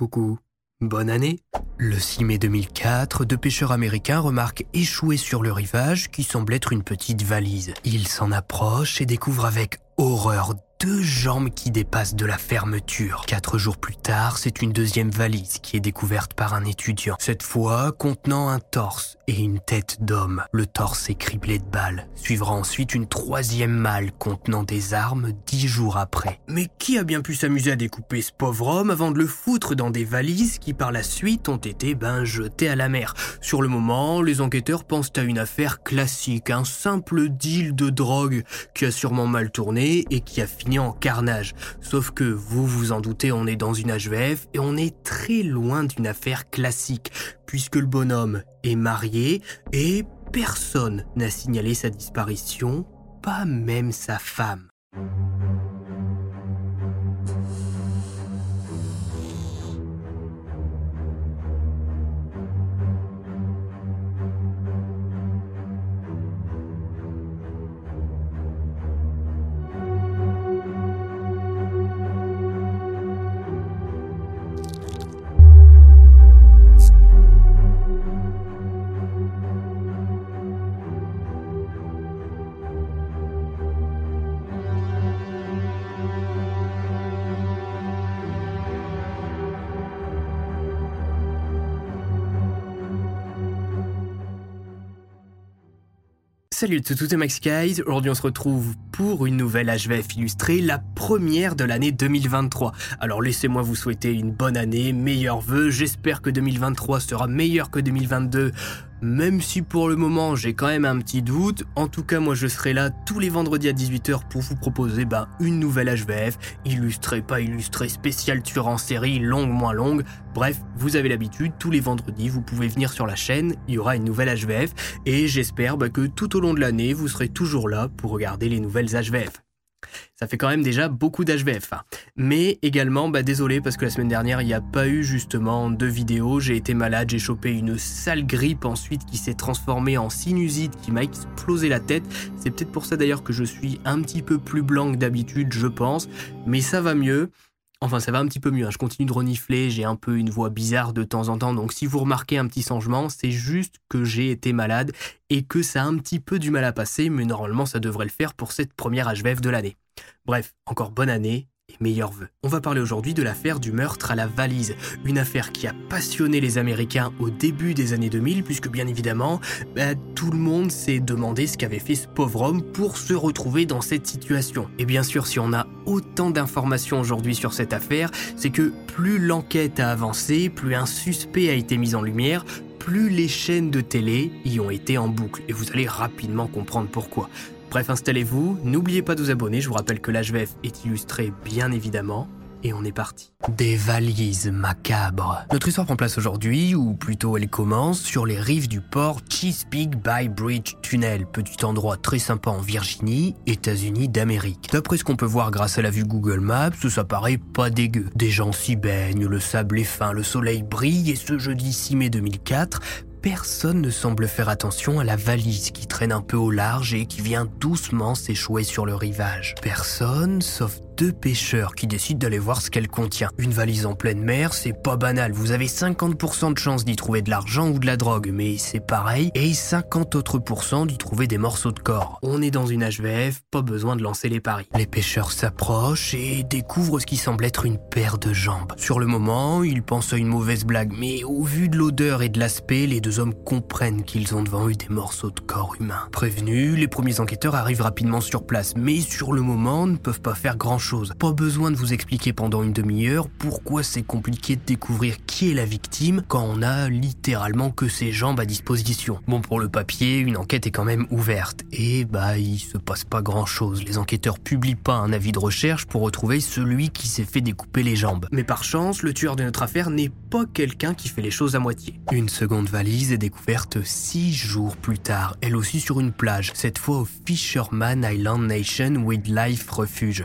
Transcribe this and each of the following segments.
Coucou, bonne année. Le 6 mai 2004, deux pêcheurs américains remarquent échouer sur le rivage qui semble être une petite valise. Ils s'en approchent et découvrent avec horreur deux jambes qui dépassent de la fermeture. Quatre jours plus tard, c'est une deuxième valise qui est découverte par un étudiant. Cette fois contenant un torse et une tête d'homme. Le torse est criblé de balles. Suivra ensuite une troisième malle contenant des armes dix jours après. Mais qui a bien pu s'amuser à découper ce pauvre homme avant de le foutre dans des valises qui par la suite ont été ben jetées à la mer? Sur le moment, les enquêteurs pensent à une affaire classique, un simple deal de drogue qui a sûrement mal tourné et qui a fini en carnage. Sauf que vous vous en doutez, on est dans une HVF et on est très loin d'une affaire classique, puisque le bonhomme est marié et personne n'a signalé sa disparition, pas même sa femme. Salut tout et Max Guys, aujourd'hui on se retrouve pour une nouvelle HVF illustrée, la première de l'année 2023. Alors laissez-moi vous souhaiter une bonne année, meilleurs vœux, j'espère que 2023 sera meilleur que 2022 même si pour le moment j'ai quand même un petit doute, en tout cas moi je serai là tous les vendredis à 18h pour vous proposer ben, une nouvelle HVF, illustrée, pas illustrée, spéciale tueur en série, longue, moins longue. Bref, vous avez l'habitude, tous les vendredis vous pouvez venir sur la chaîne, il y aura une nouvelle HVF et j'espère ben, que tout au long de l'année vous serez toujours là pour regarder les nouvelles HVF. Ça fait quand même déjà beaucoup d'HVF. Hein. Mais également, bah désolé parce que la semaine dernière, il n'y a pas eu justement de vidéo. J'ai été malade, j'ai chopé une sale grippe ensuite qui s'est transformée en sinusite, qui m'a explosé la tête. C'est peut-être pour ça d'ailleurs que je suis un petit peu plus blanc que d'habitude, je pense. Mais ça va mieux. Enfin, ça va un petit peu mieux. Hein. Je continue de renifler, j'ai un peu une voix bizarre de temps en temps. Donc, si vous remarquez un petit changement, c'est juste que j'ai été malade et que ça a un petit peu du mal à passer. Mais normalement, ça devrait le faire pour cette première HVF de l'année. Bref, encore bonne année On va parler aujourd'hui de l'affaire du meurtre à la valise, une affaire qui a passionné les Américains au début des années 2000, puisque bien évidemment, bah, tout le monde s'est demandé ce qu'avait fait ce pauvre homme pour se retrouver dans cette situation. Et bien sûr, si on a autant d'informations aujourd'hui sur cette affaire, c'est que plus l'enquête a avancé, plus un suspect a été mis en lumière, plus les chaînes de télé y ont été en boucle. Et vous allez rapidement comprendre pourquoi. Bref, installez-vous, n'oubliez pas de vous abonner, je vous rappelle que l'HVF est illustré bien évidemment. Et on est parti. Des valises macabres. Notre histoire prend place aujourd'hui, ou plutôt elle commence, sur les rives du port Chesapeake Bay Bridge Tunnel, petit endroit très sympa en Virginie, États-Unis d'Amérique. D'après ce qu'on peut voir grâce à la vue Google Maps, ça paraît pas dégueu. Des gens s'y baignent, le sable est fin, le soleil brille, et ce jeudi 6 mai 2004, personne ne semble faire attention à la valise qui traîne un peu au large et qui vient doucement s'échouer sur le rivage. Personne, sauf deux pêcheurs qui décident d'aller voir ce qu'elle contient. Une valise en pleine mer, c'est pas banal. Vous avez 50% de chance d'y trouver de l'argent ou de la drogue, mais c'est pareil. Et 50 autres pourcents d'y trouver des morceaux de corps. On est dans une HVF, pas besoin de lancer les paris. Les pêcheurs s'approchent et découvrent ce qui semble être une paire de jambes. Sur le moment, ils pensent à une mauvaise blague, mais au vu de l'odeur et de l'aspect, les deux hommes comprennent qu'ils ont devant eux des morceaux de corps humains. Prévenus, les premiers enquêteurs arrivent rapidement sur place, mais sur le moment ne peuvent pas faire grand chose Pas besoin de vous expliquer pendant une demi-heure pourquoi c'est compliqué de découvrir qui est la victime quand on a littéralement que ses jambes à disposition. Bon, pour le papier, une enquête est quand même ouverte. Et bah, il se passe pas grand chose. Les enquêteurs publient pas un avis de recherche pour retrouver celui qui s'est fait découper les jambes. Mais par chance, le tueur de notre affaire n'est pas quelqu'un qui fait les choses à moitié. Une seconde valise est découverte six jours plus tard, elle aussi sur une plage, cette fois au Fisherman Island Nation Wildlife Refuge.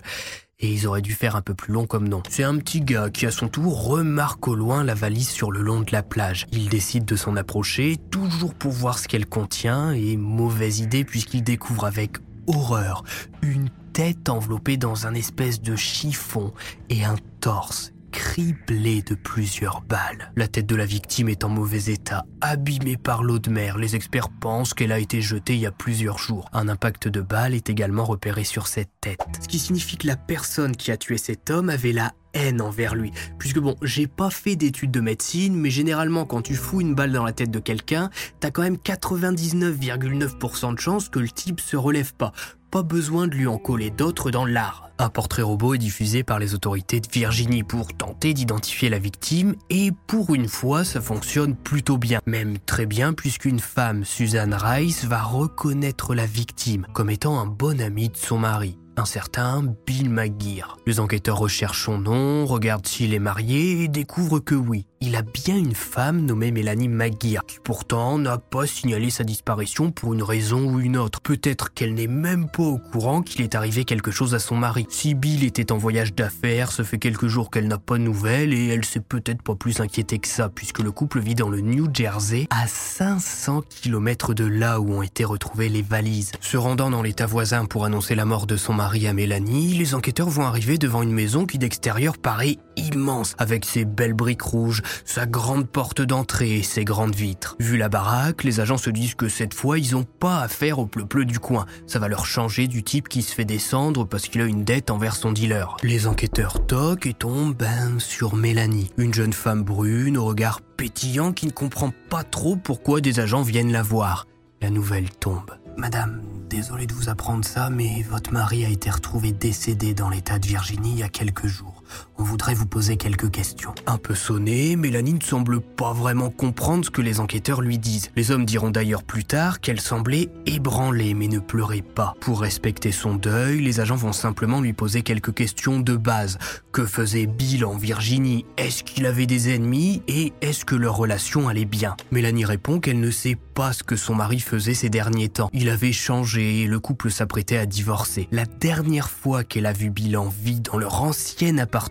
Et ils auraient dû faire un peu plus long comme nom. C'est un petit gars qui à son tour remarque au loin la valise sur le long de la plage. Il décide de s'en approcher, toujours pour voir ce qu'elle contient, et mauvaise idée puisqu'il découvre avec horreur une tête enveloppée dans un espèce de chiffon et un torse criblé de plusieurs balles. La tête de la victime est en mauvais état, abîmée par l'eau de mer. Les experts pensent qu'elle a été jetée il y a plusieurs jours. Un impact de balle est également repéré sur cette tête. Ce qui signifie que la personne qui a tué cet homme avait la haine envers lui. Puisque bon, j'ai pas fait d'études de médecine, mais généralement quand tu fous une balle dans la tête de quelqu'un, t'as quand même 99,9% de chances que le type se relève pas. Pas besoin de lui en coller d'autres dans l'art. Un portrait robot est diffusé par les autorités de Virginie pour tenter d'identifier la victime et pour une fois ça fonctionne plutôt bien, même très bien puisqu'une femme, Suzanne Rice, va reconnaître la victime comme étant un bon ami de son mari un certain Bill McGear. Les enquêteurs recherchent son nom, regardent s'il est marié et découvrent que oui, il a bien une femme nommée Mélanie McGear, qui pourtant n'a pas signalé sa disparition pour une raison ou une autre. Peut-être qu'elle n'est même pas au courant qu'il est arrivé quelque chose à son mari. Si Bill était en voyage d'affaires, ça fait quelques jours qu'elle n'a pas de nouvelles et elle s'est peut-être pas plus inquiétée que ça, puisque le couple vit dans le New Jersey, à 500 km de là où ont été retrouvées les valises. Se rendant dans l'état voisin pour annoncer la mort de son mari à Mélanie, les enquêteurs vont arriver devant une maison qui d'extérieur paraît immense, avec ses belles briques rouges, sa grande porte d'entrée et ses grandes vitres. Vu la baraque, les agents se disent que cette fois, ils ont pas affaire au pleu-pleu du coin. Ça va leur changer du type qui se fait descendre parce qu'il a une dette envers son dealer. Les enquêteurs toquent et tombent, ben, sur Mélanie. Une jeune femme brune au regard pétillant qui ne comprend pas trop pourquoi des agents viennent la voir. La nouvelle tombe. Madame, désolé de vous apprendre ça, mais votre mari a été retrouvé décédé dans l'état de Virginie il y a quelques jours. On voudrait vous poser quelques questions. Un peu sonnée, Mélanie ne semble pas vraiment comprendre ce que les enquêteurs lui disent. Les hommes diront d'ailleurs plus tard qu'elle semblait ébranlée mais ne pleurait pas. Pour respecter son deuil, les agents vont simplement lui poser quelques questions de base. Que faisait Bill en Virginie? Est-ce qu'il avait des ennemis? Et est-ce que leur relation allait bien? Mélanie répond qu'elle ne sait pas ce que son mari faisait ces derniers temps. Il avait changé et le couple s'apprêtait à divorcer. La dernière fois qu'elle a vu Bill en vie dans leur ancienne appartement,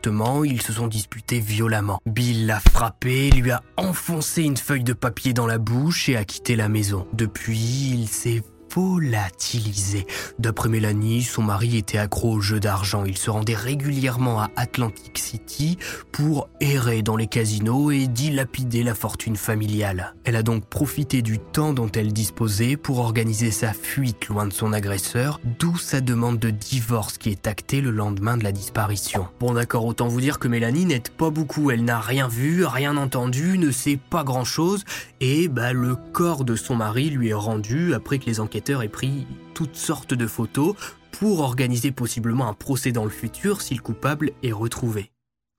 ils se sont disputés violemment. Bill l'a frappé, lui a enfoncé une feuille de papier dans la bouche et a quitté la maison. Depuis, il s'est volatilisé. D'après Mélanie, son mari était accro au jeu d'argent. Il se rendait régulièrement à Atlantic City pour errer dans les casinos et dilapider la fortune familiale. Elle a donc profité du temps dont elle disposait pour organiser sa fuite loin de son agresseur, d'où sa demande de divorce qui est actée le lendemain de la disparition. Bon d'accord, autant vous dire que Mélanie n'aide pas beaucoup. Elle n'a rien vu, rien entendu, ne sait pas grand-chose et bah, le corps de son mari lui est rendu après que les enquêteurs ait pris toutes sortes de photos pour organiser possiblement un procès dans le futur si le coupable est retrouvé.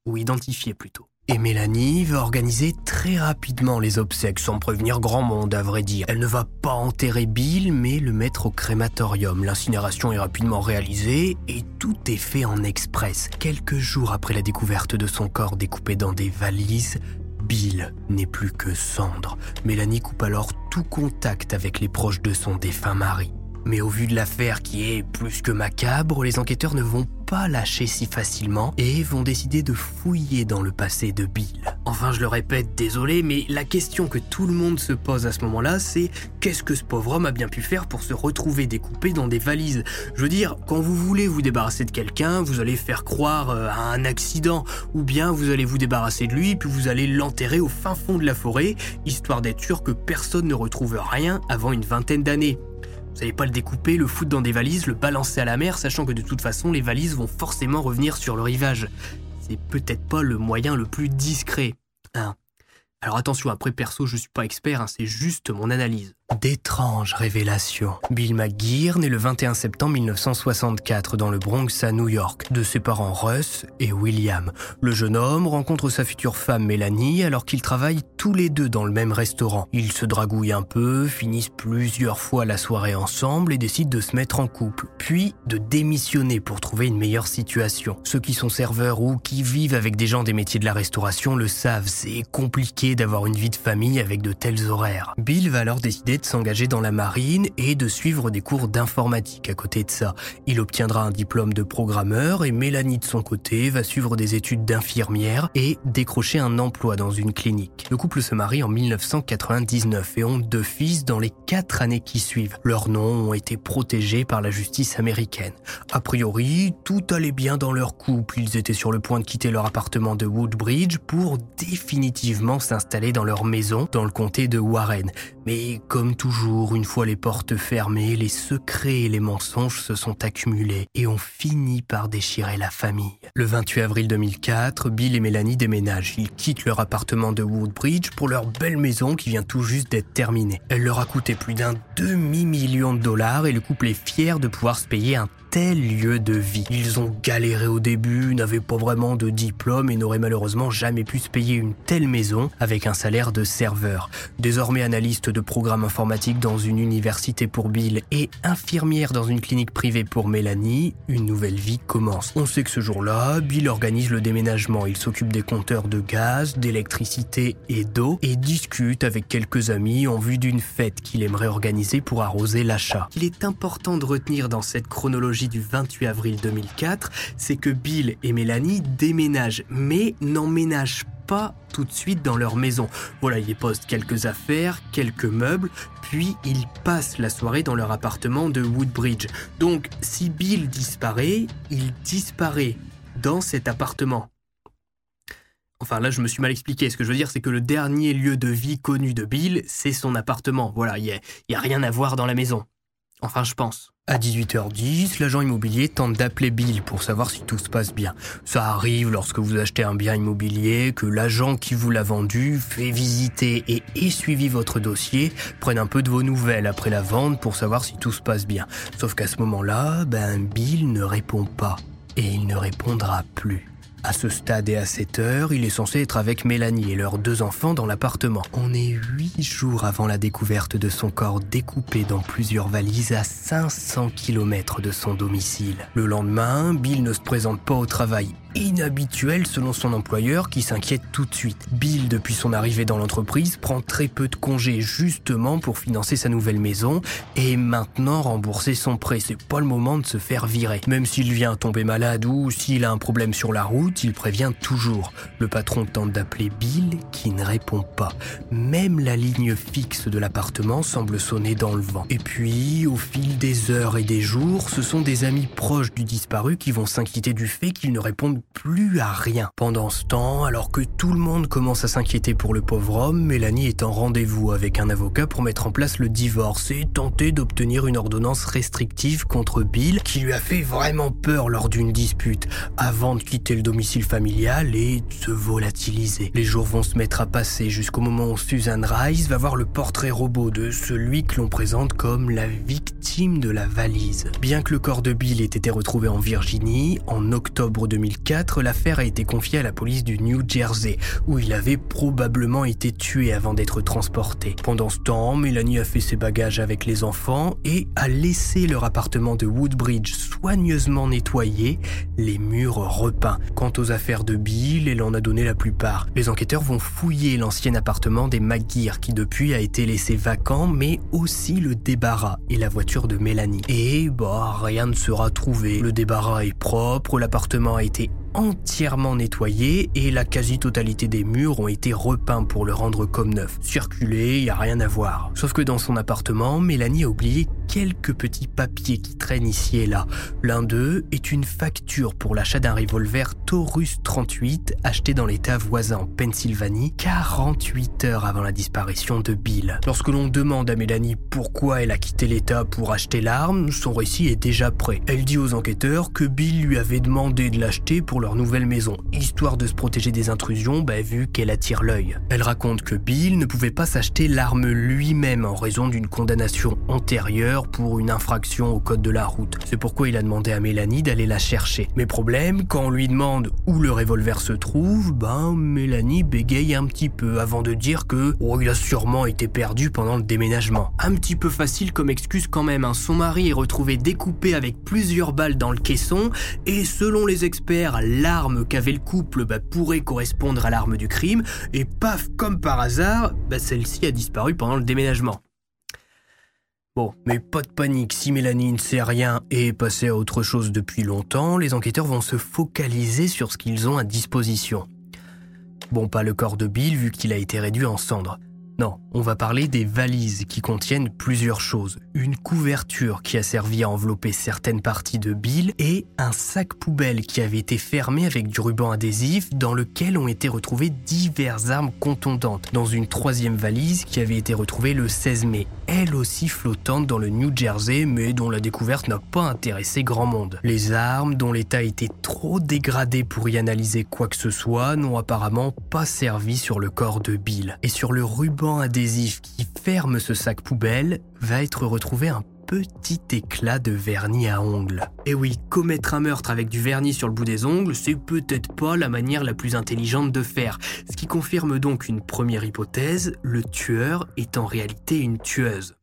Ou identifié plutôt. Et Mélanie va organiser très rapidement les obsèques sans prévenir grand monde à vrai dire. Elle ne va pas enterrer Bill mais le mettre au crématorium. L'incinération est rapidement réalisée et tout est fait en express. Quelques jours après la découverte de son corps découpé dans des valises, Bill n'est plus que cendre. Mélanie coupe alors tout contact avec les proches de son défunt mari. Mais au vu de l'affaire qui est plus que macabre, les enquêteurs ne vont pas lâcher si facilement et vont décider de fouiller dans le passé de Bill. Enfin, je le répète, désolé, mais la question que tout le monde se pose à ce moment-là, c'est qu'est-ce que ce pauvre homme a bien pu faire pour se retrouver découpé dans des valises? Je veux dire, quand vous voulez vous débarrasser de quelqu'un, vous allez faire croire euh, à un accident, ou bien vous allez vous débarrasser de lui, puis vous allez l'enterrer au fin fond de la forêt, histoire d'être sûr que personne ne retrouve rien avant une vingtaine d'années. Vous n'allez pas le découper, le foutre dans des valises, le balancer à la mer, sachant que de toute façon les valises vont forcément revenir sur le rivage. C'est peut-être pas le moyen le plus discret. Hein. Alors attention, après perso, je suis pas expert, hein, c'est juste mon analyse. D'étranges révélations. Bill McGear naît le 21 septembre 1964 dans le Bronx à New York, de ses parents Russ et William. Le jeune homme rencontre sa future femme Mélanie alors qu'ils travaillent tous les deux dans le même restaurant. Ils se dragouillent un peu, finissent plusieurs fois la soirée ensemble et décident de se mettre en couple, puis de démissionner pour trouver une meilleure situation. Ceux qui sont serveurs ou qui vivent avec des gens des métiers de la restauration le savent, c'est compliqué d'avoir une vie de famille avec de tels horaires. Bill va alors décider de s'engager dans la marine et de suivre des cours d'informatique à côté de ça. Il obtiendra un diplôme de programmeur et Mélanie de son côté va suivre des études d'infirmière et décrocher un emploi dans une clinique. Le couple se marie en 1999 et ont deux fils dans les quatre années qui suivent. Leurs noms ont été protégés par la justice américaine. A priori, tout allait bien dans leur couple. Ils étaient sur le point de quitter leur appartement de Woodbridge pour définitivement s'installer dans leur maison dans le comté de Warren. Mais comme toujours, une fois les portes fermées, les secrets et les mensonges se sont accumulés et ont fini par déchirer la famille. Le 28 avril 2004, Bill et Mélanie déménagent. Ils quittent leur appartement de Woodbridge pour leur belle maison qui vient tout juste d'être terminée. Elle leur a coûté plus d'un demi-million de dollars et le couple est fier de pouvoir se payer un tel lieu de vie. Ils ont galéré au début, n'avaient pas vraiment de diplôme et n'auraient malheureusement jamais pu se payer une telle maison avec un salaire de serveur. Désormais analyste de programme informatique dans une université pour Bill et infirmière dans une clinique privée pour Mélanie, une nouvelle vie commence. On sait que ce jour-là, Bill organise le déménagement. Il s'occupe des compteurs de gaz, d'électricité et d'eau et discute avec quelques amis en vue d'une fête qu'il aimerait organiser pour arroser l'achat. Il est important de retenir dans cette chronologie du 28 avril 2004, c'est que Bill et Mélanie déménagent, mais n'emménagent pas tout de suite dans leur maison. Voilà, ils postent quelques affaires, quelques meubles, puis ils passent la soirée dans leur appartement de Woodbridge. Donc, si Bill disparaît, il disparaît dans cet appartement. Enfin là, je me suis mal expliqué. Ce que je veux dire, c'est que le dernier lieu de vie connu de Bill, c'est son appartement. Voilà, il n'y a, a rien à voir dans la maison. Enfin, je pense. À 18h10, l'agent immobilier tente d'appeler Bill pour savoir si tout se passe bien. Ça arrive lorsque vous achetez un bien immobilier, que l'agent qui vous l'a vendu fait visiter et ait suivi votre dossier, prenne un peu de vos nouvelles après la vente pour savoir si tout se passe bien. Sauf qu'à ce moment-là, ben Bill ne répond pas. Et il ne répondra plus. À ce stade et à cette heure, il est censé être avec Mélanie et leurs deux enfants dans l'appartement. On est huit jours avant la découverte de son corps découpé dans plusieurs valises à 500 km de son domicile. Le lendemain, Bill ne se présente pas au travail inhabituel selon son employeur qui s'inquiète tout de suite. Bill, depuis son arrivée dans l'entreprise, prend très peu de congés justement pour financer sa nouvelle maison et maintenant rembourser son prêt. C'est pas le moment de se faire virer. Même s'il vient tomber malade ou s'il a un problème sur la route, il prévient toujours. Le patron tente d'appeler Bill qui ne répond pas. Même la ligne fixe de l'appartement semble sonner dans le vent. Et puis, au fil des heures et des jours, ce sont des amis proches du disparu qui vont s'inquiéter du fait qu'il ne répondent plus à rien. Pendant ce temps, alors que tout le monde commence à s'inquiéter pour le pauvre homme, Mélanie est en rendez-vous avec un avocat pour mettre en place le divorce et tenter d'obtenir une ordonnance restrictive contre Bill qui lui a fait vraiment peur lors d'une dispute avant de quitter le domicile familial et de se volatiliser. Les jours vont se mettre à passer jusqu'au moment où Susan Rice va voir le portrait robot de celui que l'on présente comme la victime de la valise. Bien que le corps de Bill ait été retrouvé en Virginie en octobre 2004, l'affaire a été confiée à la police du New Jersey, où il avait probablement été tué avant d'être transporté. Pendant ce temps, Mélanie a fait ses bagages avec les enfants et a laissé leur appartement de Woodbridge soigneusement nettoyé, les murs repeints. Quant aux affaires de Bill, elle en a donné la plupart. Les enquêteurs vont fouiller l'ancien appartement des McGear, qui depuis a été laissé vacant, mais aussi le débarras et la voiture de Mélanie. Et bah, rien ne sera trouvé. Le débarras est propre, l'appartement a été entièrement nettoyé et la quasi-totalité des murs ont été repeints pour le rendre comme neuf. Circuler, y a rien à voir. Sauf que dans son appartement, Mélanie a oublié quelques petits papiers qui traînent ici et là. L'un d'eux est une facture pour l'achat d'un revolver Taurus 38 acheté dans l'état voisin en Pennsylvanie 48 heures avant la disparition de Bill. Lorsque l'on demande à Mélanie pourquoi elle a quitté l'état pour acheter l'arme, son récit est déjà prêt. Elle dit aux enquêteurs que Bill lui avait demandé de l'acheter pour nouvelle maison, histoire de se protéger des intrusions, bah, vu qu'elle attire l'œil. Elle raconte que Bill ne pouvait pas s'acheter l'arme lui-même en raison d'une condamnation antérieure pour une infraction au code de la route. C'est pourquoi il a demandé à Mélanie d'aller la chercher. Mais problème, quand on lui demande où le revolver se trouve, ben Mélanie bégaye un petit peu avant de dire que oh, il a sûrement été perdu pendant le déménagement. Un petit peu facile comme excuse quand même. Hein. Son mari est retrouvé découpé avec plusieurs balles dans le caisson et selon les experts, l'arme qu'avait le couple bah, pourrait correspondre à l'arme du crime et paf, comme par hasard, bah, celle-ci a disparu pendant le déménagement. Bon, mais pas de panique, si Mélanie ne sait rien et est passée à autre chose depuis longtemps, les enquêteurs vont se focaliser sur ce qu'ils ont à disposition. Bon, pas le corps de Bill vu qu'il a été réduit en cendres. Non, on va parler des valises qui contiennent plusieurs choses. Une couverture qui a servi à envelopper certaines parties de Bill et un sac poubelle qui avait été fermé avec du ruban adhésif dans lequel ont été retrouvées diverses armes contondantes. Dans une troisième valise qui avait été retrouvée le 16 mai, elle aussi flottante dans le New Jersey mais dont la découverte n'a pas intéressé grand monde. Les armes, dont l'état était trop dégradé pour y analyser quoi que ce soit, n'ont apparemment pas servi sur le corps de Bill. Et sur le ruban adhésif qui ferme ce sac poubelle va être retrouvé un petit éclat de vernis à ongles. Et oui, commettre un meurtre avec du vernis sur le bout des ongles, c'est peut-être pas la manière la plus intelligente de faire. Ce qui confirme donc une première hypothèse, le tueur est en réalité une tueuse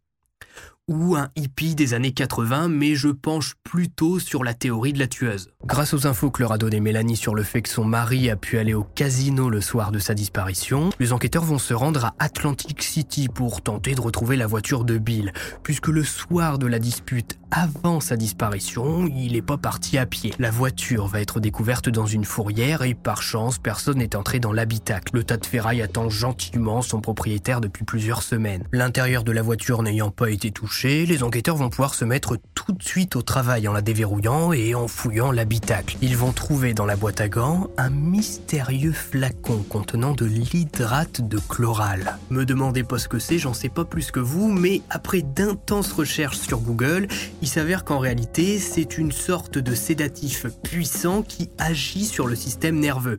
ou un hippie des années 80, mais je penche plutôt sur la théorie de la tueuse. Grâce aux infos que leur a donné Mélanie sur le fait que son mari a pu aller au casino le soir de sa disparition, les enquêteurs vont se rendre à Atlantic City pour tenter de retrouver la voiture de Bill, puisque le soir de la dispute avant sa disparition, il n'est pas parti à pied. La voiture va être découverte dans une fourrière et par chance, personne n'est entré dans l'habitacle. Le tas de ferraille attend gentiment son propriétaire depuis plusieurs semaines. L'intérieur de la voiture n'ayant pas été touché, les enquêteurs vont pouvoir se mettre tout de suite au travail en la déverrouillant et en fouillant l'habitacle. Ils vont trouver dans la boîte à gants un mystérieux flacon contenant de l'hydrate de chloral. Me demandez pas ce que c'est, j'en sais pas plus que vous, mais après d'intenses recherches sur Google, il s'avère qu'en réalité, c'est une sorte de sédatif puissant qui agit sur le système nerveux.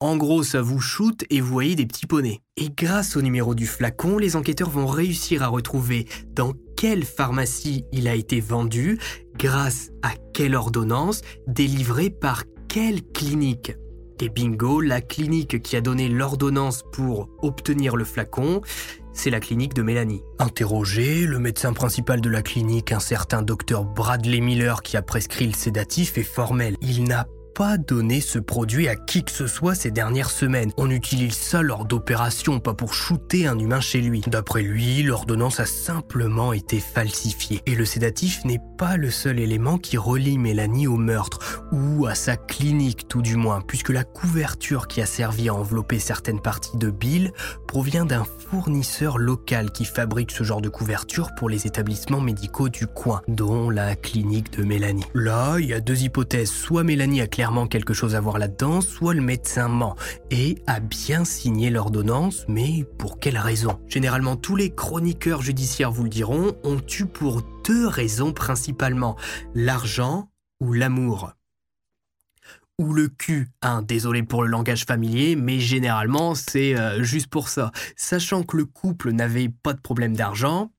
En gros, ça vous shoot et vous voyez des petits poneys. Et grâce au numéro du flacon, les enquêteurs vont réussir à retrouver dans quelle pharmacie il a été vendu, grâce à quelle ordonnance, délivrée par quelle clinique. Et bingo, la clinique qui a donné l'ordonnance pour obtenir le flacon, c'est la clinique de Mélanie. Interrogé, le médecin principal de la clinique, un certain docteur Bradley Miller qui a prescrit le sédatif, est formel. Il n'a pas donné ce produit à qui que ce soit ces dernières semaines. On utilise ça lors d'opérations, pas pour shooter un humain chez lui. D'après lui, l'ordonnance a simplement été falsifiée. Et le sédatif n'est pas le seul élément qui relie Mélanie au meurtre, ou à sa clinique tout du moins, puisque la couverture qui a servi à envelopper certaines parties de Bill provient d'un fournisseur local qui fabrique ce genre de couverture pour les établissements médicaux du coin, dont la clinique de Mélanie. Là, il y a deux hypothèses. Soit Mélanie a clairement quelque chose à voir là-dedans, soit le médecin ment et a bien signé l'ordonnance, mais pour quelle raison? Généralement, tous les chroniqueurs judiciaires vous le diront, ont eu pour deux raisons principalement, l'argent ou l'amour ou le cul. Hein, désolé pour le langage familier, mais généralement c'est euh, juste pour ça. Sachant que le couple n'avait pas de problème d'argent,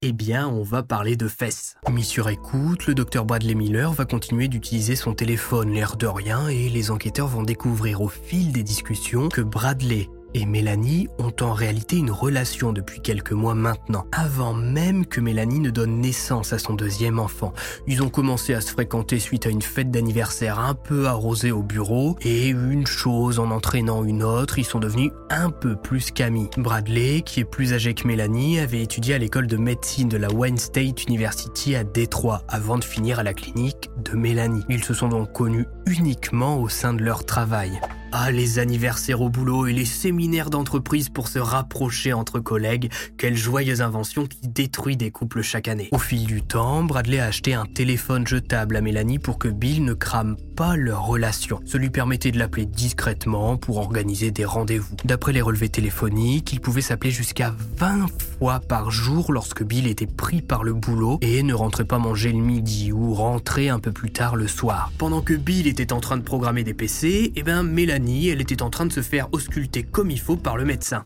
eh bien, on va parler de fesses. Mis sur écoute, le docteur Bradley Miller va continuer d'utiliser son téléphone l'air de rien et les enquêteurs vont découvrir au fil des discussions que Bradley et Mélanie ont en réalité une relation depuis quelques mois maintenant, avant même que Mélanie ne donne naissance à son deuxième enfant. Ils ont commencé à se fréquenter suite à une fête d'anniversaire un peu arrosée au bureau, et une chose en entraînant une autre, ils sont devenus un peu plus qu'amis. Bradley, qui est plus âgé que Mélanie, avait étudié à l'école de médecine de la Wayne State University à Détroit, avant de finir à la clinique de Mélanie. Ils se sont donc connus uniquement au sein de leur travail. Ah, les anniversaires au boulot et les séminaires d'entreprise pour se rapprocher entre collègues, quelle joyeuse invention qui détruit des couples chaque année. Au fil du temps, Bradley a acheté un téléphone jetable à Mélanie pour que Bill ne crame leur relation. Ce lui permettait de l'appeler discrètement pour organiser des rendez-vous. D'après les relevés téléphoniques, il pouvait s'appeler jusqu'à 20 fois par jour lorsque Bill était pris par le boulot et ne rentrait pas manger le midi ou rentrait un peu plus tard le soir. Pendant que Bill était en train de programmer des PC, eh ben Mélanie elle était en train de se faire ausculter comme il faut par le médecin.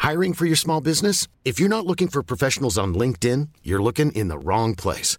Hiring for your small business? If you're not looking for professionals on LinkedIn, you're looking in the wrong place.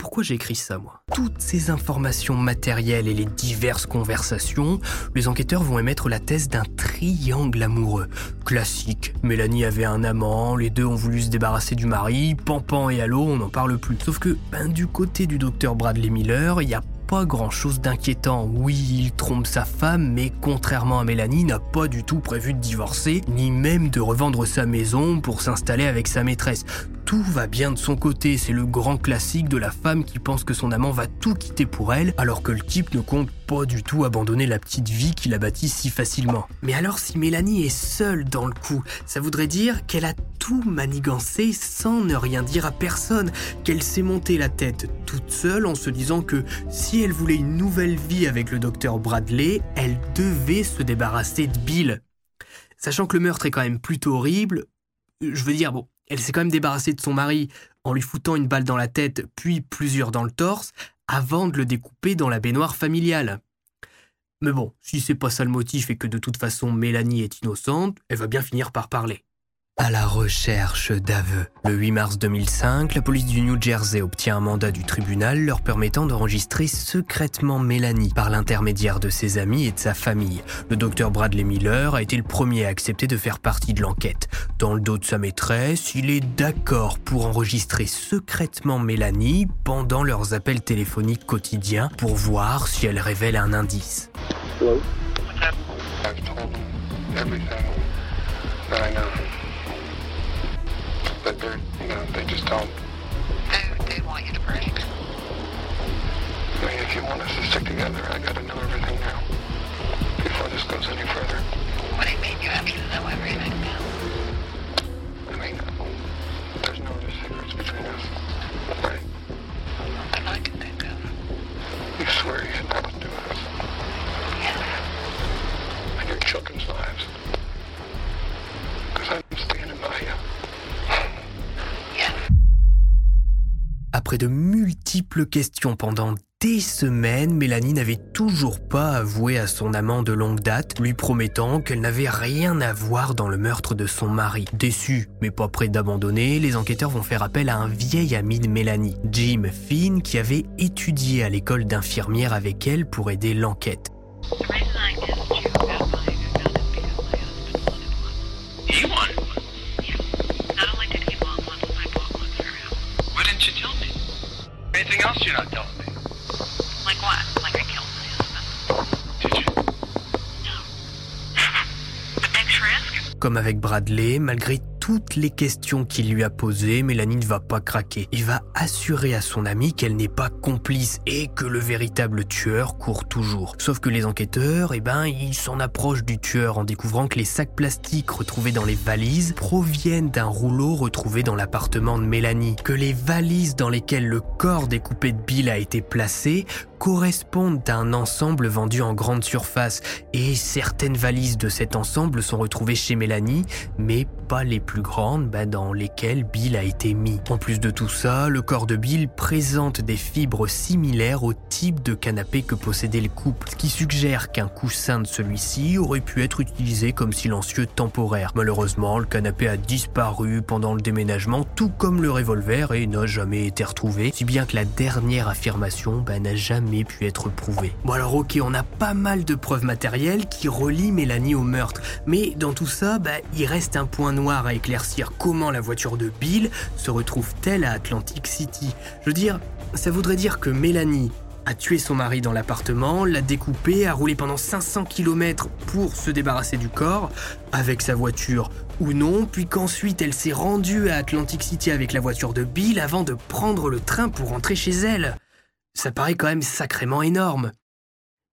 Pourquoi j'ai écrit ça, moi? Toutes ces informations matérielles et les diverses conversations, les enquêteurs vont émettre la thèse d'un triangle amoureux. Classique. Mélanie avait un amant, les deux ont voulu se débarrasser du mari, Pampan et Allo, on n'en parle plus. Sauf que, ben, du côté du docteur Bradley Miller, il y a pas grand chose d'inquiétant. Oui, il trompe sa femme, mais contrairement à Mélanie, n'a pas du tout prévu de divorcer, ni même de revendre sa maison pour s'installer avec sa maîtresse. Tout va bien de son côté, c'est le grand classique de la femme qui pense que son amant va tout quitter pour elle, alors que le type ne compte pas du tout abandonner la petite vie qu'il a bâtie si facilement. Mais alors si Mélanie est seule dans le coup, ça voudrait dire qu'elle a tout manigancé sans ne rien dire à personne, qu'elle s'est montée la tête toute seule en se disant que si elle voulait une nouvelle vie avec le docteur Bradley, elle devait se débarrasser de Bill. Sachant que le meurtre est quand même plutôt horrible, je veux dire, bon, elle s'est quand même débarrassée de son mari en lui foutant une balle dans la tête, puis plusieurs dans le torse, avant de le découper dans la baignoire familiale. Mais bon, si c'est pas ça le motif et que de toute façon Mélanie est innocente, elle va bien finir par parler à la recherche d'aveux. Le 8 mars 2005, la police du New Jersey obtient un mandat du tribunal leur permettant d'enregistrer secrètement Mélanie par l'intermédiaire de ses amis et de sa famille. Le docteur Bradley Miller a été le premier à accepter de faire partie de l'enquête. Dans le dos de sa maîtresse, il est d'accord pour enregistrer secrètement Mélanie pendant leurs appels téléphoniques quotidiens pour voir si elle révèle un indice. But they're, you know, they just don't. They, they want you to break. I mean, if you want us to stick together, I gotta know everything now. Before this goes any further. What do you mean you have to know everything now? I mean, there's no other secrets between us, De multiples questions pendant des semaines, Mélanie n'avait toujours pas avoué à son amant de longue date, lui promettant qu'elle n'avait rien à voir dans le meurtre de son mari. Déçu, mais pas prêt d'abandonner, les enquêteurs vont faire appel à un vieil ami de Mélanie, Jim Finn, qui avait étudié à l'école d'infirmière avec elle pour aider l'enquête. Comme avec Bradley, malgré toutes les questions qu'il lui a posées, Mélanie ne va pas craquer. Il va assurer à son ami qu'elle n'est pas complice et que le véritable tueur court toujours. Sauf que les enquêteurs, eh ben, ils s'en approchent du tueur en découvrant que les sacs plastiques retrouvés dans les valises proviennent d'un rouleau retrouvé dans l'appartement de Mélanie. Que les valises dans lesquelles le corps découpé de Bill a été placé correspondent à un ensemble vendu en grande surface et certaines valises de cet ensemble sont retrouvées chez Mélanie, mais pas les plus grandes bah, dans lesquelles Bill a été mis. En plus de tout ça, le corps de Bill présente des fibres similaires au type de canapé que possédait le couple, ce qui suggère qu'un coussin de celui-ci aurait pu être utilisé comme silencieux temporaire. Malheureusement, le canapé a disparu pendant le déménagement, tout comme le revolver, et n'a jamais été retrouvé, si bien que la dernière affirmation bah, n'a jamais pu être prouvée. Bon alors ok, on a pas mal de preuves matérielles qui relient Mélanie au meurtre, mais dans tout ça, bah, il reste un point noir à éclaircir. Comment la voiture de Bill se retrouve-t-elle à Atlantic City Je veux dire, ça voudrait dire que Mélanie a tué son mari dans l'appartement, l'a découpé, a roulé pendant 500 km pour se débarrasser du corps, avec sa voiture ou non, puis qu'ensuite elle s'est rendue à Atlantic City avec la voiture de Bill avant de prendre le train pour rentrer chez elle. Ça paraît quand même sacrément énorme.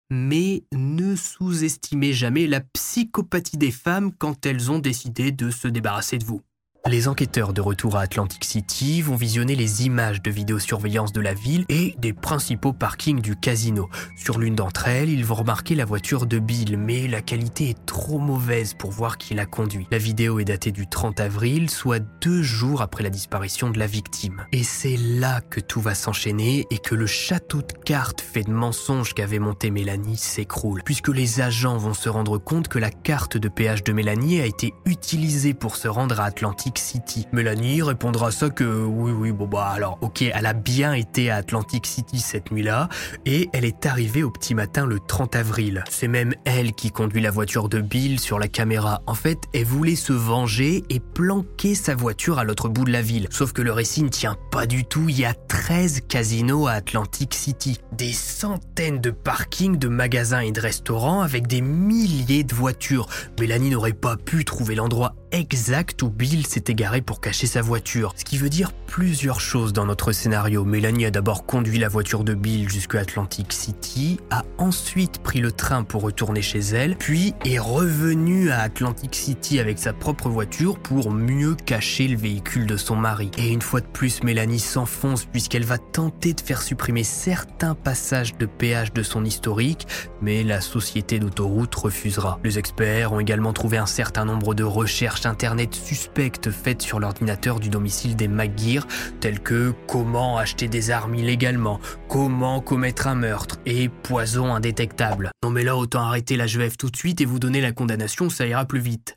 Mais ne sous-estimez jamais la psychopathie des femmes quand elles ont décidé de se débarrasser de vous. Les enquêteurs de retour à Atlantic City vont visionner les images de vidéosurveillance de la ville et des principaux parkings du casino. Sur l'une d'entre elles, ils vont remarquer la voiture de Bill, mais la qualité est trop mauvaise pour voir qui l'a conduit. La vidéo est datée du 30 avril, soit deux jours après la disparition de la victime. Et c'est là que tout va s'enchaîner et que le château de cartes fait de mensonges qu'avait monté Mélanie s'écroule, puisque les agents vont se rendre compte que la carte de péage de Mélanie a été utilisée pour se rendre à Atlantic City. Mélanie répondra ça que oui, oui, bon bah alors ok, elle a bien été à Atlantic City cette nuit-là et elle est arrivée au petit matin le 30 avril. C'est même elle qui conduit la voiture de Bill sur la caméra. En fait, elle voulait se venger et planquer sa voiture à l'autre bout de la ville. Sauf que le récit ne tient pas du tout. Il y a 13 casinos à Atlantic City, des centaines de parkings de magasins et de restaurants avec des milliers de voitures. Mélanie n'aurait pas pu trouver l'endroit exact où Bill s'est égaré pour cacher sa voiture. Ce qui veut dire plusieurs choses dans notre scénario. Mélanie a d'abord conduit la voiture de Bill jusqu'à Atlantic City, a ensuite pris le train pour retourner chez elle, puis est revenue à Atlantic City avec sa propre voiture pour mieux cacher le véhicule de son mari. Et une fois de plus, Mélanie s'enfonce puisqu'elle va tenter de faire supprimer certains passages de péage de son historique, mais la société d'autoroute refusera. Les experts ont également trouvé un certain nombre de recherches internet suspectes faites sur l'ordinateur du domicile des McGear, telles que comment acheter des armes illégalement, comment commettre un meurtre et poison indétectable. Non mais là autant arrêter la GEF tout de suite et vous donner la condamnation, ça ira plus vite.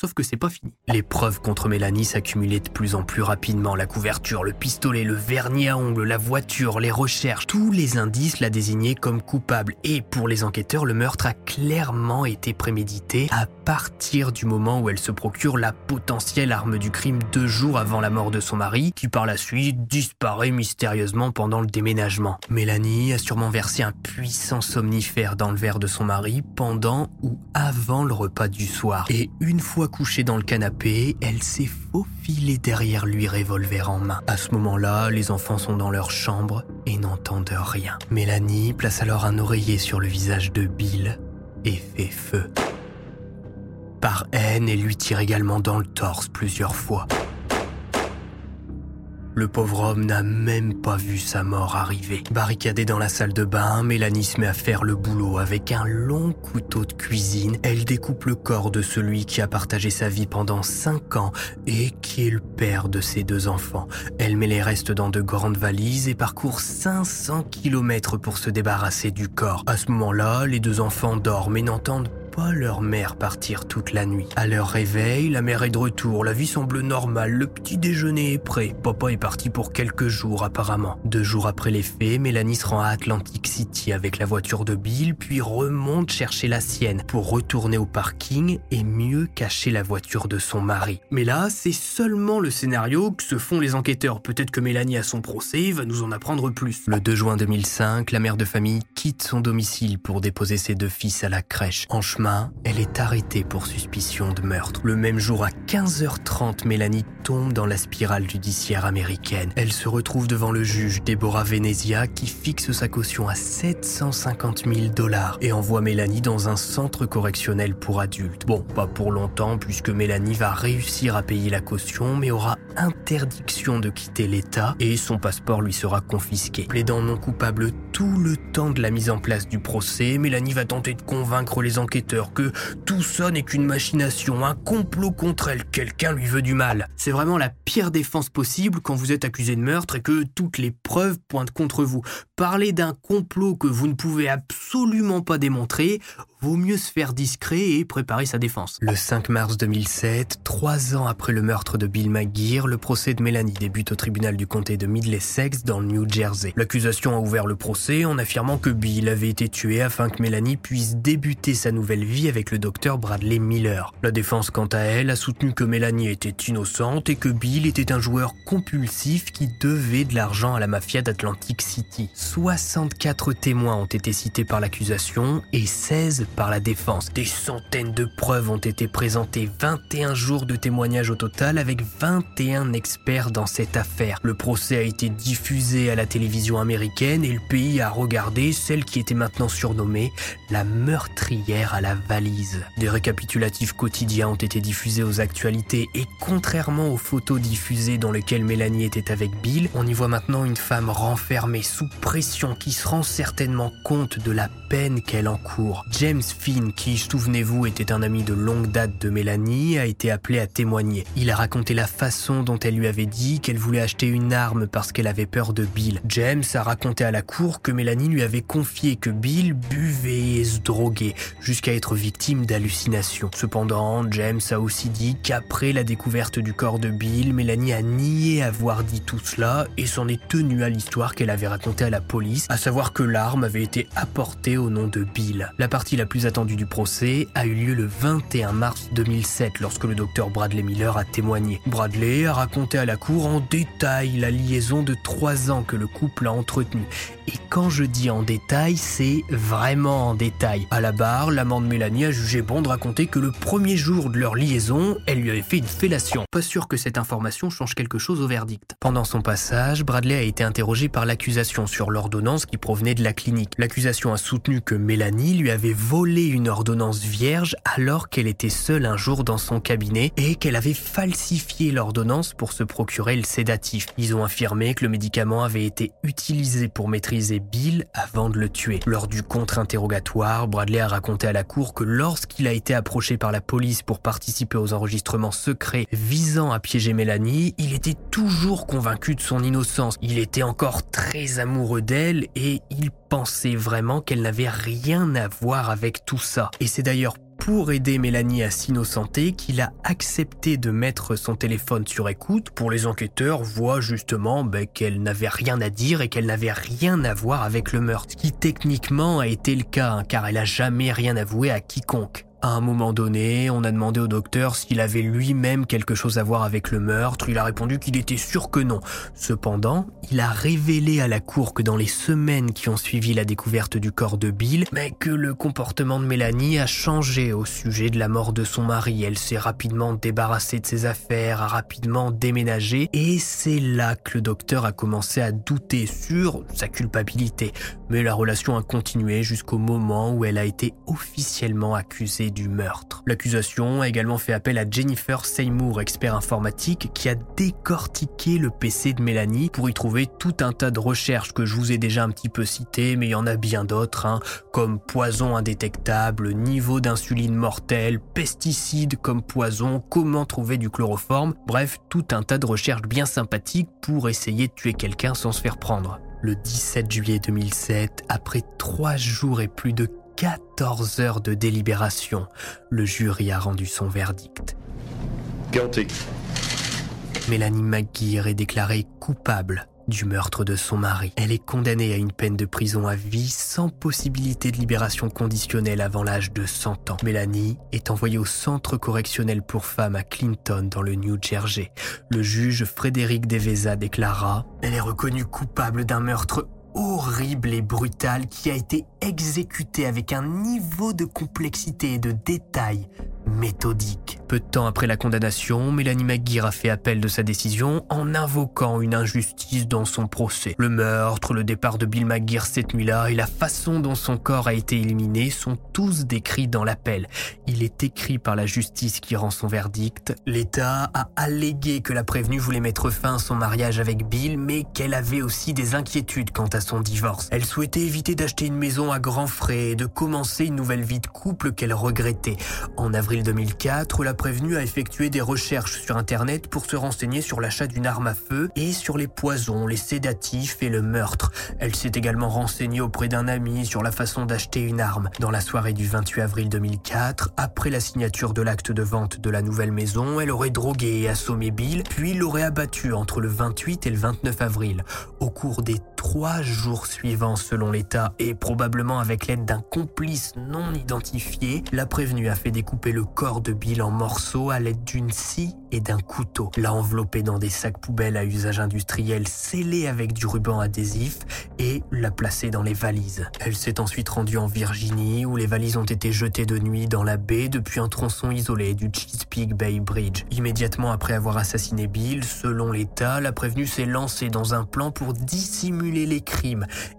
Sauf que c'est pas fini. Les preuves contre Mélanie s'accumulaient de plus en plus rapidement. La couverture, le pistolet, le vernis à ongles, la voiture, les recherches, tous les indices la désignaient comme coupable. Et pour les enquêteurs, le meurtre a clairement été prémédité à partir du moment où elle se procure la potentielle arme du crime deux jours avant la mort de son mari, qui par la suite disparaît mystérieusement pendant le déménagement. Mélanie a sûrement versé un puissant somnifère dans le verre de son mari pendant ou avant le repas du soir. Et une fois couchée dans le canapé, elle s'est faufilée derrière lui, revolver en main. À ce moment-là, les enfants sont dans leur chambre et n'entendent rien. Mélanie place alors un oreiller sur le visage de Bill et fait feu. Par haine, elle lui tire également dans le torse plusieurs fois. Le pauvre homme n'a même pas vu sa mort arriver. Barricadée dans la salle de bain, Mélanie se met à faire le boulot avec un long couteau de cuisine. Elle découpe le corps de celui qui a partagé sa vie pendant 5 ans et qui est le père de ses deux enfants. Elle met les restes dans de grandes valises et parcourt 500 km pour se débarrasser du corps. À ce moment-là, les deux enfants dorment et n'entendent leur mère partir toute la nuit? À leur réveil, la mère est de retour, la vie semble normale, le petit déjeuner est prêt. Papa est parti pour quelques jours apparemment. Deux jours après les faits, Mélanie se rend à Atlantic City avec la voiture de Bill, puis remonte chercher la sienne pour retourner au parking et mieux cacher la voiture de son mari. Mais là, c'est seulement le scénario que se font les enquêteurs. Peut-être que Mélanie a son procès va nous en apprendre plus. Le 2 juin 2005, la mère de famille quitte son domicile pour déposer ses deux fils à la crèche. En chemin, elle est arrêtée pour suspicion de meurtre. Le même jour à 15h30, Mélanie tombe dans la spirale judiciaire américaine. Elle se retrouve devant le juge Deborah Venezia qui fixe sa caution à 750 000 dollars et envoie Mélanie dans un centre correctionnel pour adultes. Bon, pas pour longtemps puisque Mélanie va réussir à payer la caution mais aura interdiction de quitter l'État et son passeport lui sera confisqué. Plaidant non coupable tout le temps de la mise en place du procès, Mélanie va tenter de convaincre les enquêteurs que tout ça n'est qu'une machination, un complot contre elle, quelqu'un lui veut du mal. C'est vraiment la pire défense possible quand vous êtes accusé de meurtre et que toutes les preuves pointent contre vous. Parler d'un complot que vous ne pouvez absolument pas démontrer, vaut mieux se faire discret et préparer sa défense. Le 5 mars 2007, trois ans après le meurtre de Bill McGear, le procès de Mélanie débute au tribunal du comté de Middlesex dans le New Jersey. L'accusation a ouvert le procès en affirmant que Bill avait été tué afin que Mélanie puisse débuter sa nouvelle vie avec le docteur Bradley Miller. La défense, quant à elle, a soutenu que Mélanie était innocente et que Bill était un joueur compulsif qui devait de l'argent à la mafia d'Atlantic City. 64 témoins ont été cités par l'accusation et 16 par la défense. Des centaines de preuves ont été présentées, 21 jours de témoignages au total avec 21 experts dans cette affaire. Le procès a été diffusé à la télévision américaine et le pays a regardé celle qui était maintenant surnommée la meurtrière à la valise. Des récapitulatifs quotidiens ont été diffusés aux actualités et contrairement aux photos diffusées dans lesquelles Mélanie était avec Bill, on y voit maintenant une femme renfermée sous pression qui se rend certainement compte de la peine qu'elle encourt. James Finn, qui, souvenez-vous, était un ami de longue date de Mélanie, a été appelé à témoigner. Il a raconté la façon dont elle lui avait dit qu'elle voulait acheter une arme parce qu'elle avait peur de Bill. James a raconté à la cour que Mélanie lui avait confié que Bill buvait et se droguait jusqu'à être victime d'hallucinations. Cependant, James a aussi dit qu'après la découverte du corps de Bill, Mélanie a nié avoir dit tout cela et s'en est tenue à l'histoire qu'elle avait racontée à la police, à savoir que l'arme avait été apportée au nom de Bill. La partie la plus attendue du procès a eu lieu le 21 mars 2007 lorsque le docteur Bradley Miller a témoigné. Bradley a raconté à la cour en détail la liaison de trois ans que le couple a entretenue. Et quand je dis en détail, c'est vraiment en détail. À la barre, l'amant Mélanie a jugé bon de raconter que le premier jour de leur liaison, elle lui avait fait une fellation. Pas sûr que cette information change quelque chose au verdict. Pendant son passage, Bradley a été interrogé par l'accusation sur l'ordonnance qui provenait de la clinique. L'accusation a soutenu que Mélanie lui avait volé une ordonnance vierge alors qu'elle était seule un jour dans son cabinet et qu'elle avait falsifié l'ordonnance pour se procurer le sédatif. Ils ont affirmé que le médicament avait été utilisé pour maîtriser Bill avant de le tuer. Lors du contre-interrogatoire, Bradley a raconté à la cour que lorsqu'il a été approché par la police pour participer aux enregistrements secrets visant à piéger Mélanie, il était toujours convaincu de son innocence. Il était encore très amoureux d'elle et il pensait vraiment qu'elle n'avait rien à voir avec tout ça. Et c'est d'ailleurs pour aider Mélanie à s'innocenter qu'il a accepté de mettre son téléphone sur écoute pour les enquêteurs voient justement ben, qu'elle n'avait rien à dire et qu'elle n'avait rien à voir avec le meurtre, qui techniquement a été le cas hein, car elle a jamais rien avoué à quiconque. À un moment donné, on a demandé au docteur s'il avait lui-même quelque chose à voir avec le meurtre. Il a répondu qu'il était sûr que non. Cependant, il a révélé à la cour que dans les semaines qui ont suivi la découverte du corps de Bill, mais que le comportement de Mélanie a changé au sujet de la mort de son mari. Elle s'est rapidement débarrassée de ses affaires, a rapidement déménagé, et c'est là que le docteur a commencé à douter sur sa culpabilité. Mais la relation a continué jusqu'au moment où elle a été officiellement accusée du meurtre. L'accusation a également fait appel à Jennifer Seymour, expert informatique, qui a décortiqué le PC de Mélanie pour y trouver tout un tas de recherches que je vous ai déjà un petit peu citées, mais il y en a bien d'autres, hein, comme poison indétectable, niveau d'insuline mortelle, pesticides comme poison, comment trouver du chloroforme, bref, tout un tas de recherches bien sympathiques pour essayer de tuer quelqu'un sans se faire prendre. Le 17 juillet 2007, après trois jours et plus de 14 heures de délibération, le jury a rendu son verdict. Guilty. Mélanie McGear est déclarée coupable du meurtre de son mari. Elle est condamnée à une peine de prison à vie sans possibilité de libération conditionnelle avant l'âge de 100 ans. Mélanie est envoyée au centre correctionnel pour femmes à Clinton dans le New Jersey. Le juge Frédéric Devesa déclara Elle est reconnue coupable d'un meurtre horrible et brutal qui a été exécuté avec un niveau de complexité et de détail méthodique. Peu de temps après la condamnation, Mélanie McGear a fait appel de sa décision en invoquant une injustice dans son procès. Le meurtre, le départ de Bill McGear cette nuit-là et la façon dont son corps a été éliminé sont tous décrits dans l'appel. Il est écrit par la justice qui rend son verdict. L'État a allégué que la prévenue voulait mettre fin à son mariage avec Bill, mais qu'elle avait aussi des inquiétudes quant à son divorce. Elle souhaitait éviter d'acheter une maison à grands frais et de commencer une nouvelle vie de couple qu'elle regrettait. En avril avril 2004, la prévenue a effectué des recherches sur Internet pour se renseigner sur l'achat d'une arme à feu et sur les poisons, les sédatifs et le meurtre. Elle s'est également renseignée auprès d'un ami sur la façon d'acheter une arme. Dans la soirée du 28 avril 2004, après la signature de l'acte de vente de la nouvelle maison, elle aurait drogué et assommé Bill, puis l'aurait abattu entre le 28 et le 29 avril. Au cours des trois jours suivants selon l'État et probablement avec l'aide d'un complice non identifié, la prévenue a fait découper le corps de Bill en morceaux à l'aide d'une scie et d'un couteau, l'a enveloppé dans des sacs poubelles à usage industriel scellés avec du ruban adhésif et l'a placé dans les valises. Elle s'est ensuite rendue en Virginie où les valises ont été jetées de nuit dans la baie depuis un tronçon isolé du Chesapeake Bay Bridge. Immédiatement après avoir assassiné Bill, selon l'État, la prévenue s'est lancée dans un plan pour dissimuler les crimes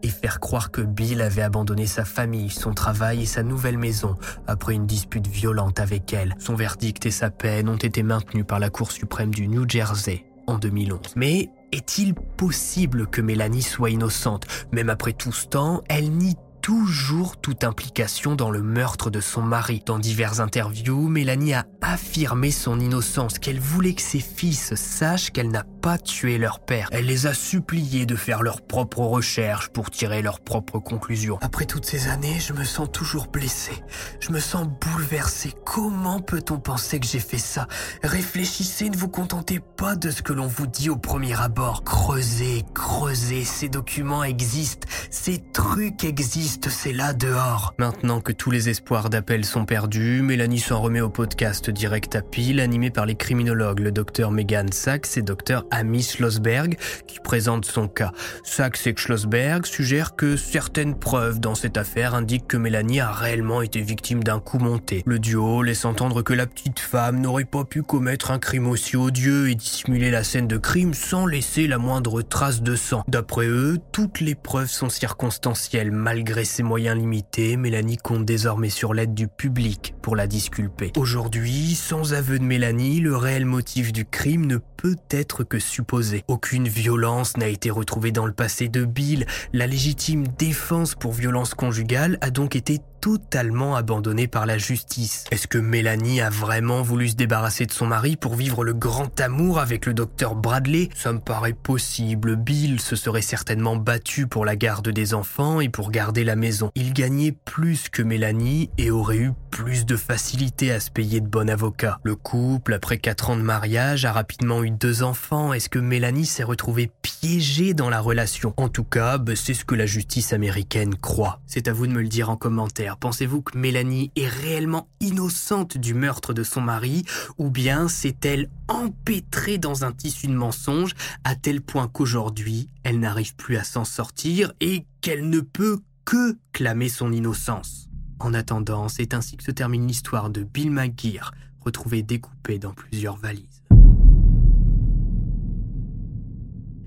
et faire croire que Bill avait abandonné sa famille, son travail et sa nouvelle maison après une dispute violente avec elle. Son verdict et sa peine ont été maintenus par la Cour suprême du New Jersey en 2011. Mais est-il possible que Mélanie soit innocente? Même après tout ce temps, elle nie toujours toute implication dans le meurtre de son mari. Dans diverses interviews, Mélanie a affirmé son innocence, qu'elle voulait que ses fils sachent qu'elle n'a pas tué leur père. Elle les a suppliés de faire leurs propres recherches pour tirer leurs propres conclusions. Après toutes ces années, je me sens toujours blessé. Je me sens bouleversé. Comment peut-on penser que j'ai fait ça? Réfléchissez, ne vous contentez pas de ce que l'on vous dit au premier abord. Creusez, creusez, ces documents existent, ces trucs existent, c'est là dehors. Maintenant que tous les espoirs d'appel sont perdus, Mélanie s'en remet au podcast Direct à Pile, animé par les criminologues, le docteur Megan Sachs et docteur Amy Schlossberg, qui présente son cas. Sachs et Schlossberg suggèrent que certaines preuves dans cette affaire indiquent que Mélanie a réellement été victime d'un coup monté. Le duo laisse entendre que la petite femme n'aurait pas pu commettre un crime aussi odieux et dissimuler la scène de crime sans laisser la moindre trace de sang. D'après eux, toutes les preuves sont circonstancielles. Malgré ses moyens limités, Mélanie compte désormais sur l'aide du public pour la disculper. Aujourd'hui, sans aveu de Mélanie, le réel motif du crime ne peut être que supposé. Aucune violence n'a été retrouvée dans le passé de Bill. La légitime défense pour violence conjugale a donc été totalement abandonnée par la justice. Est-ce que Mélanie a vraiment voulu se débarrasser de son mari pour vivre le grand amour avec le docteur Bradley? Ça me paraît possible. Bill se serait certainement battu pour la garde des enfants et pour garder la maison. Il gagnait plus que Mélanie et aurait eu plus de facilité à se payer de bon avocat. Le couple, après 4 ans de mariage, a rapidement eu deux enfants. Est-ce que Mélanie s'est retrouvée piégée dans la relation? En tout cas, bah, c'est ce que la justice américaine croit. C'est à vous de me le dire en commentaire. Pensez-vous que Mélanie est réellement innocente du meurtre de son mari ou bien s'est-elle empêtrée dans un tissu de mensonges à tel point qu'aujourd'hui, elle n'arrive plus à s'en sortir et qu'elle ne peut que clamer son innocence? En attendant, c'est ainsi que se termine l'histoire de Bill McGear, retrouvé découpé dans plusieurs valises.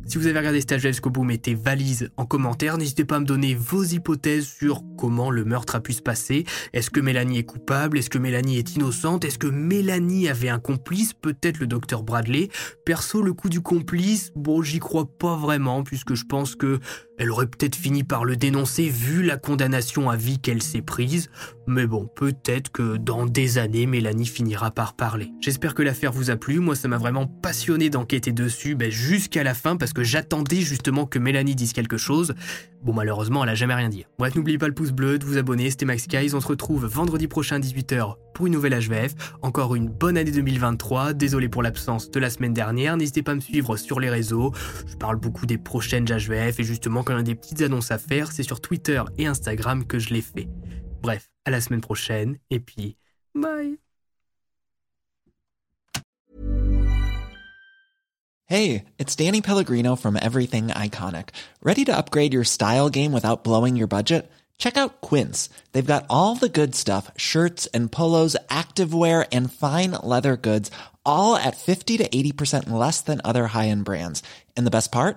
Si vous avez regardé cet jusqu'au bout, mettez valise en commentaire. N'hésitez pas à me donner vos hypothèses sur comment le meurtre a pu se passer. Est-ce que Mélanie est coupable? Est-ce que Mélanie est innocente? Est-ce que Mélanie avait un complice? Peut-être le docteur Bradley. Perso, le coup du complice, bon, j'y crois pas vraiment, puisque je pense que elle aurait peut-être fini par le dénoncer vu la condamnation à vie qu'elle s'est prise, mais bon, peut-être que dans des années, Mélanie finira par parler. J'espère que l'affaire vous a plu, moi ça m'a vraiment passionné d'enquêter dessus ben, jusqu'à la fin parce que j'attendais justement que Mélanie dise quelque chose. Bon malheureusement, elle a jamais rien dit. Bref, n'oubliez pas le pouce bleu, de vous abonner, c'était Max Guys, on se retrouve vendredi prochain à 18h pour une nouvelle HVF. Encore une bonne année 2023, désolé pour l'absence de la semaine dernière, n'hésitez pas à me suivre sur les réseaux, je parle beaucoup des prochaines HVF et justement quand a des petites annonces à faire, c'est sur Twitter et Instagram que je les fais. Bref, à la semaine prochaine et puis bye Hey, it's Danny Pellegrino from Everything Iconic. Ready to upgrade your style game without blowing your budget? Check out Quince. They've got all the good stuff shirts and polos, activewear, and fine leather goods, all at 50 to 80% less than other high end brands. And the best part?